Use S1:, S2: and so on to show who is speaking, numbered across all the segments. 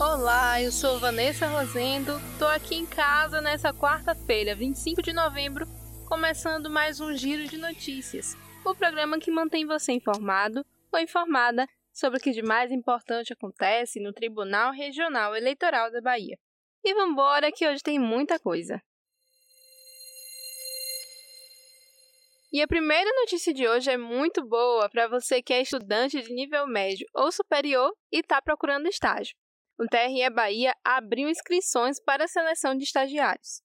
S1: Olá, eu sou Vanessa Rosendo, tô aqui em casa nessa quarta-feira, 25 de novembro, começando mais um Giro de Notícias, o programa que mantém você informado ou informada sobre o que de mais importante acontece no Tribunal Regional Eleitoral da Bahia. E vambora que hoje tem muita coisa. E a primeira notícia de hoje é muito boa para você que é estudante de nível médio ou superior e está procurando estágio. O TRE Bahia abriu inscrições para a seleção de estagiários.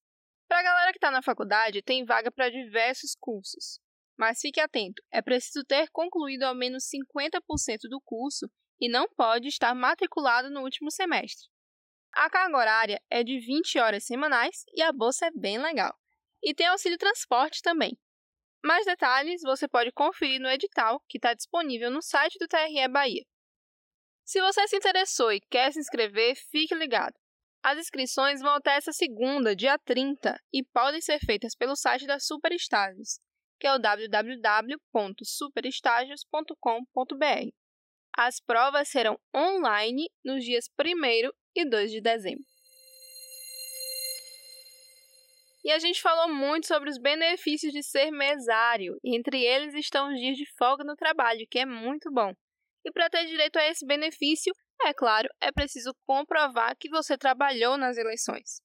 S1: Para a galera que está na faculdade, tem vaga para diversos cursos. Mas fique atento, é preciso ter concluído ao menos 50% do curso e não pode estar matriculado no último semestre. A carga horária é de 20 horas semanais e a bolsa é bem legal. E tem auxílio transporte também. Mais detalhes você pode conferir no edital que está disponível no site do TRE Bahia. Se você se interessou e quer se inscrever, fique ligado. As inscrições vão até essa segunda, dia 30, e podem ser feitas pelo site da Superestágios, que é o www.superestágios.com.br. As provas serão online nos dias 1 e 2 de dezembro. E a gente falou muito sobre os benefícios de ser mesário, entre eles estão os dias de folga no trabalho, que é muito bom. E para ter direito a esse benefício, é claro, é preciso comprovar que você trabalhou nas eleições.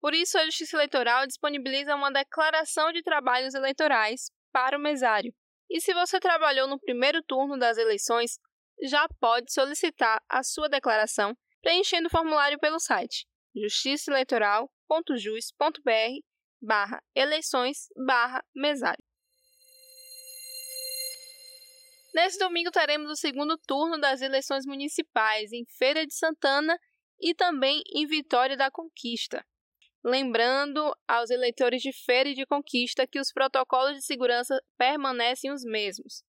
S1: Por isso, a Justiça Eleitoral disponibiliza uma declaração de trabalhos eleitorais para o mesário. E se você trabalhou no primeiro turno das eleições, já pode solicitar a sua declaração preenchendo o formulário pelo site justiçaeleitoral.jus.br barra eleições barra mesário. Nesse domingo teremos o segundo turno das eleições municipais em Feira de Santana e também em Vitória da Conquista. Lembrando aos eleitores de Feira e de Conquista que os protocolos de segurança permanecem os mesmos.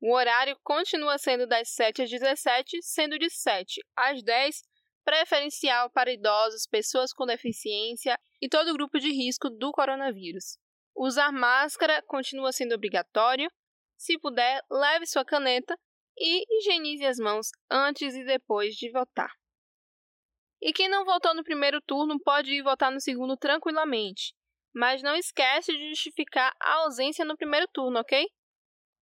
S1: O horário continua sendo das 7 às 17, sendo de 7 às 10 preferencial para idosos, pessoas com deficiência e todo grupo de risco do coronavírus. Usar máscara continua sendo obrigatório. Se puder, leve sua caneta e higienize as mãos antes e depois de votar. E quem não votou no primeiro turno pode ir votar no segundo tranquilamente, mas não esquece de justificar a ausência no primeiro turno, ok?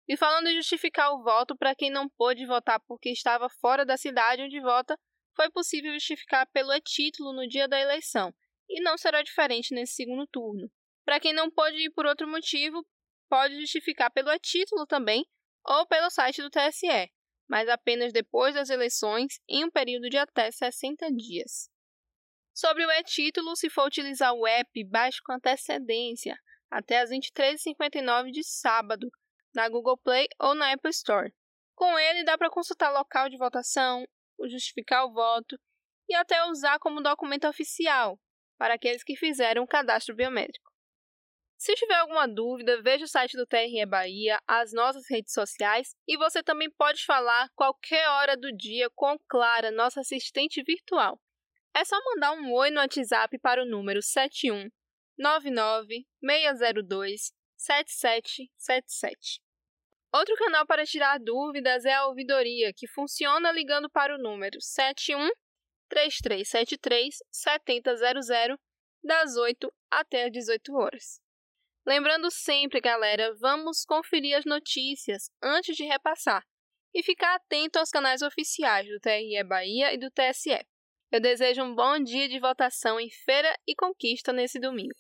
S1: E falando em justificar o voto para quem não pôde votar porque estava fora da cidade onde vota, foi possível justificar pelo e-título no dia da eleição, e não será diferente nesse segundo turno. Para quem não pode ir por outro motivo, pode justificar pelo e-título também ou pelo site do TSE, mas apenas depois das eleições em um período de até 60 dias. Sobre o e-título, se for utilizar o app, baixe com antecedência, até as 23h59 de sábado, na Google Play ou na Apple Store. Com ele, dá para consultar local de votação, justificar o voto e até usar como documento oficial para aqueles que fizeram o cadastro biométrico. Se tiver alguma dúvida, veja o site do TRE Bahia, as nossas redes sociais e você também pode falar qualquer hora do dia com Clara, nossa assistente virtual. É só mandar um oi no WhatsApp para o número 71 99 602 7777. Outro canal para tirar dúvidas é a ouvidoria, que funciona ligando para o número 71 3373 7000 das 8 até as 18 horas. Lembrando sempre, galera, vamos conferir as notícias antes de repassar e ficar atento aos canais oficiais do TRE Bahia e do TSE. Eu desejo um bom dia de votação em Feira e Conquista nesse domingo.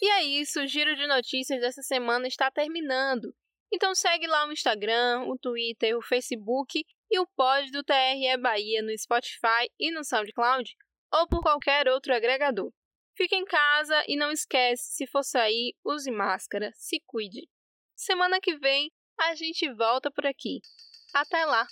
S1: E é isso, o giro de notícias dessa semana está terminando. Então segue lá o Instagram, o Twitter, o Facebook e o pod do TRE Bahia no Spotify e no SoundCloud ou por qualquer outro agregador. Fique em casa e não esquece, se for sair, use máscara, se cuide. Semana que vem a gente volta por aqui. Até lá!